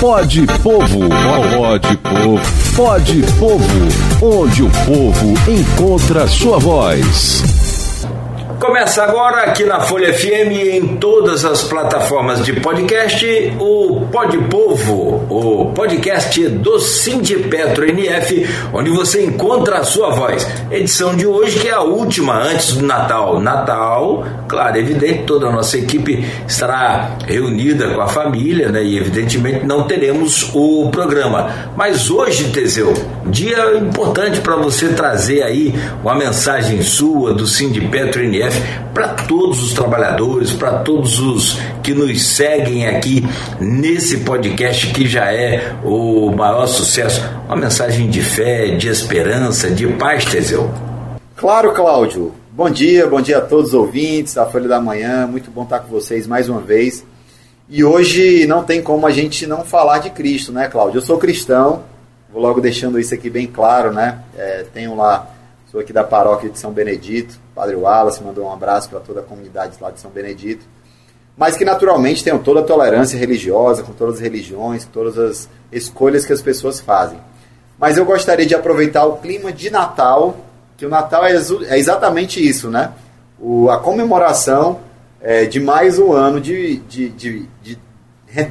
Pode Povo, pode povo, pode povo, onde o povo encontra sua voz. Começa agora aqui na Folha FM em todas as plataformas de podcast o Pod Povo, o podcast do Sindipetro NF, onde você encontra a sua voz. Edição de hoje que é a última antes do Natal. Natal, claro, evidente, toda a nossa equipe estará reunida com a família, né? E evidentemente não teremos o programa. Mas hoje, Teseu, dia importante para você trazer aí uma mensagem sua do Sindipetro NF para todos os trabalhadores, para todos os que nos seguem aqui nesse podcast que já é o maior sucesso. Uma mensagem de fé, de esperança, de paz, Teseu. Claro, Cláudio. Bom dia, bom dia a todos os ouvintes da Folha da Manhã. Muito bom estar com vocês mais uma vez. E hoje não tem como a gente não falar de Cristo, né, Cláudio? Eu sou cristão, vou logo deixando isso aqui bem claro, né? É, tenho lá Sou aqui da paróquia de São Benedito. Padre Wallace mandou um abraço para toda a comunidade lá de São Benedito. Mas que naturalmente tenho toda a tolerância religiosa, com todas as religiões, com todas as escolhas que as pessoas fazem. Mas eu gostaria de aproveitar o clima de Natal, que o Natal é, é exatamente isso, né? O, a comemoração é, de mais um ano de, de, de, de,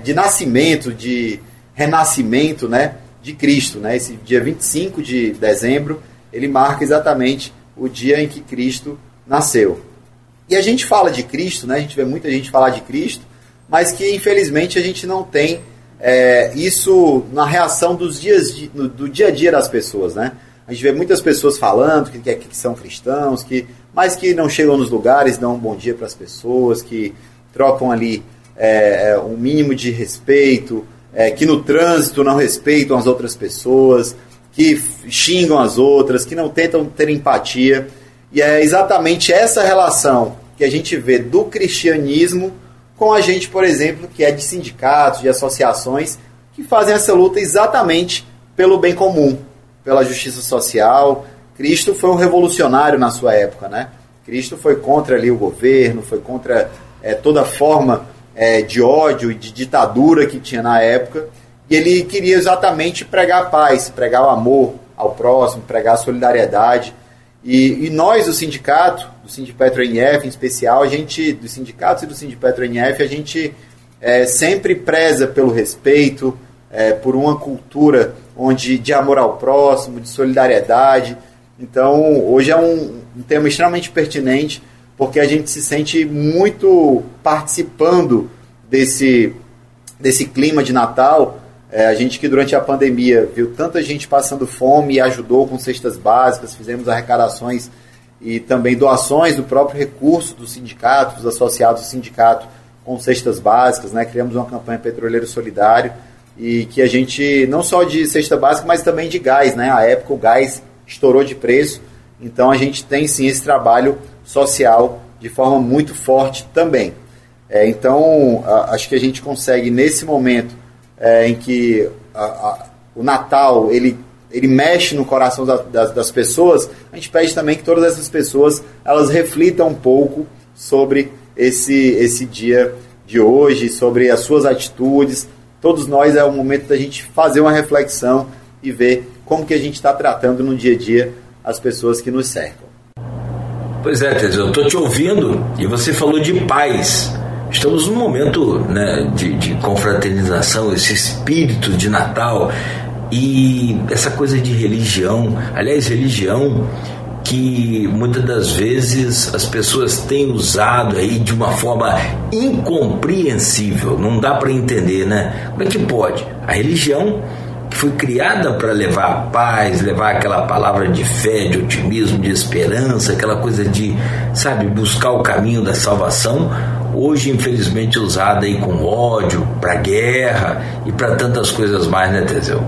de nascimento, de renascimento, né? De Cristo, né? Esse dia 25 de dezembro ele marca exatamente o dia em que Cristo nasceu. E a gente fala de Cristo, né? a gente vê muita gente falar de Cristo, mas que infelizmente a gente não tem é, isso na reação dos dias de, no, do dia a dia das pessoas. Né? A gente vê muitas pessoas falando que, que, que são cristãos, que, mas que não chegam nos lugares, dão um bom dia para as pessoas, que trocam ali é, é, um mínimo de respeito, é, que no trânsito não respeitam as outras pessoas, que xingam as outras, que não tentam ter empatia. E é exatamente essa relação que a gente vê do cristianismo com a gente, por exemplo, que é de sindicatos, de associações, que fazem essa luta exatamente pelo bem comum, pela justiça social. Cristo foi um revolucionário na sua época, né? Cristo foi contra ali o governo, foi contra é, toda forma é, de ódio e de ditadura que tinha na época. E ele queria exatamente pregar a paz, pregar o amor ao próximo, pregar a solidariedade. E, e nós, do sindicato, do Sindipetro NF em especial, a gente, dos sindicatos e do Sindipetro NF, a gente é, sempre preza pelo respeito, é, por uma cultura onde de amor ao próximo, de solidariedade. Então, hoje é um, um tema extremamente pertinente, porque a gente se sente muito participando desse, desse clima de Natal, é, a gente que durante a pandemia viu tanta gente passando fome e ajudou com cestas básicas, fizemos arrecadações e também doações do próprio recurso dos sindicatos, dos associados do sindicato com cestas básicas, né? Criamos uma campanha Petroleiro Solidário e que a gente, não só de cesta básica, mas também de gás, né? A época o gás estourou de preço, então a gente tem sim esse trabalho social de forma muito forte também. É, então, a, acho que a gente consegue nesse momento é, em que a, a, o Natal ele, ele mexe no coração da, das, das pessoas, a gente pede também que todas essas pessoas elas reflitam um pouco sobre esse, esse dia de hoje, sobre as suas atitudes. Todos nós é o momento da gente fazer uma reflexão e ver como que a gente está tratando no dia a dia as pessoas que nos cercam. Pois é, Teseu, eu estou te ouvindo e você falou de paz. Estamos num momento né, de, de confraternização, esse espírito de Natal e essa coisa de religião. Aliás, religião que muitas das vezes as pessoas têm usado aí de uma forma incompreensível, não dá para entender, né? Como é que pode? A religião que foi criada para levar paz, levar aquela palavra de fé, de otimismo, de esperança, aquela coisa de, sabe, buscar o caminho da salvação, hoje infelizmente usada aí com ódio, para guerra e para tantas coisas mais, né, Teseu?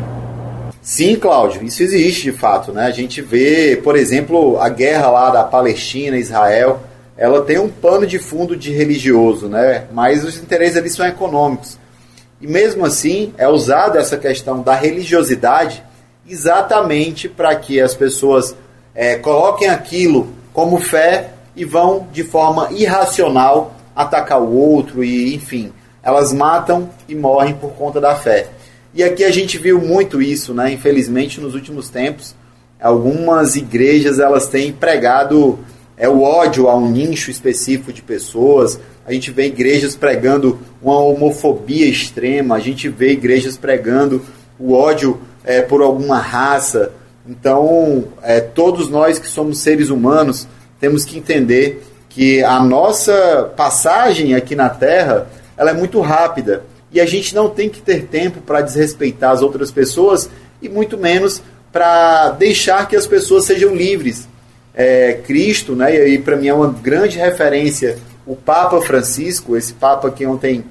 Sim, Cláudio, isso existe de fato, né? A gente vê, por exemplo, a guerra lá da Palestina, Israel, ela tem um pano de fundo de religioso, né? Mas os interesses ali são econômicos. E mesmo assim, é usada essa questão da religiosidade exatamente para que as pessoas é, coloquem aquilo como fé e vão de forma irracional atacar o outro e, enfim, elas matam e morrem por conta da fé. E aqui a gente viu muito isso, né? Infelizmente, nos últimos tempos, algumas igrejas elas têm pregado é o ódio a um nicho específico de pessoas. A gente vê igrejas pregando uma homofobia extrema, a gente vê igrejas pregando o ódio é, por alguma raça. Então, é, todos nós que somos seres humanos temos que entender que a nossa passagem aqui na Terra ela é muito rápida e a gente não tem que ter tempo para desrespeitar as outras pessoas e muito menos para deixar que as pessoas sejam livres é, Cristo, né? E aí para mim é uma grande referência o Papa Francisco, esse Papa que ontem,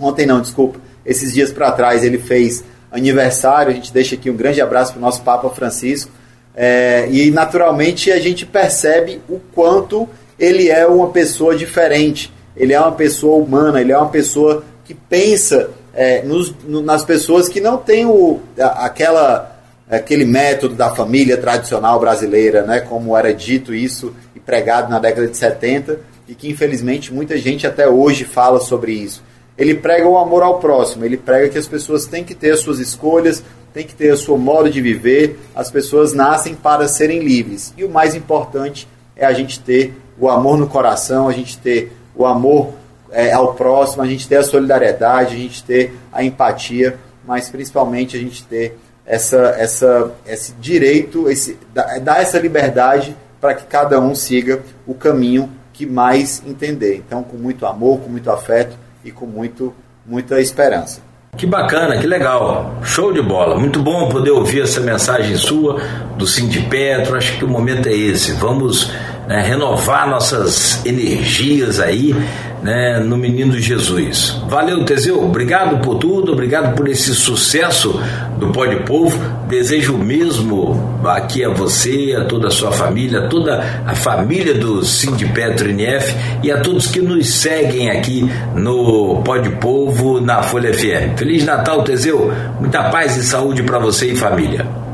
ontem não, desculpa, esses dias para trás ele fez aniversário. A gente deixa aqui um grande abraço para o nosso Papa Francisco. É, e naturalmente a gente percebe o quanto ele é uma pessoa diferente. Ele é uma pessoa humana, ele é uma pessoa que pensa é, nos, no, nas pessoas que não têm o, aquela aquele método da família tradicional brasileira, né, como era dito isso e pregado na década de 70 e que infelizmente muita gente até hoje fala sobre isso. Ele prega o amor ao próximo, ele prega que as pessoas têm que ter as suas escolhas, têm que ter o seu modo de viver, as pessoas nascem para serem livres. E o mais importante é a gente ter o amor no coração, a gente ter o amor é, ao próximo, a gente ter a solidariedade, a gente ter a empatia, mas principalmente a gente ter essa, essa, esse direito, esse, dar essa liberdade para que cada um siga o caminho que mais entender. Então, com muito amor, com muito afeto e com muito, muita esperança. Que bacana, que legal. Show de bola. Muito bom poder ouvir essa mensagem sua do Cindy Petro. Acho que o momento é esse. Vamos né, renovar nossas energias aí né, no Menino Jesus. Valeu, Teseu. Obrigado por tudo, obrigado por esse sucesso do Pó de Povo. Desejo o mesmo aqui a você, a toda a sua família, a toda a família do Cindy Petro NF e a todos que nos seguem aqui no Pó de Povo na Folha FM. Feliz Natal, Teseu. Muita paz e saúde para você e família.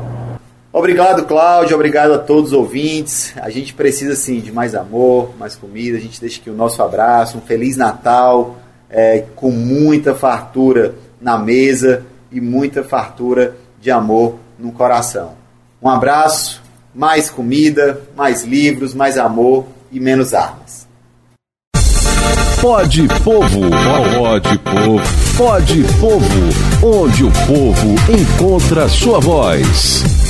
Obrigado, Cláudio. Obrigado a todos os ouvintes. A gente precisa, sim, de mais amor, mais comida. A gente deixa aqui o nosso abraço, um Feliz Natal, é, com muita fartura na mesa e muita fartura de amor no coração. Um abraço, mais comida, mais livros, mais amor e menos armas. Pode Povo, pode Povo, pode Povo, onde o povo encontra sua voz.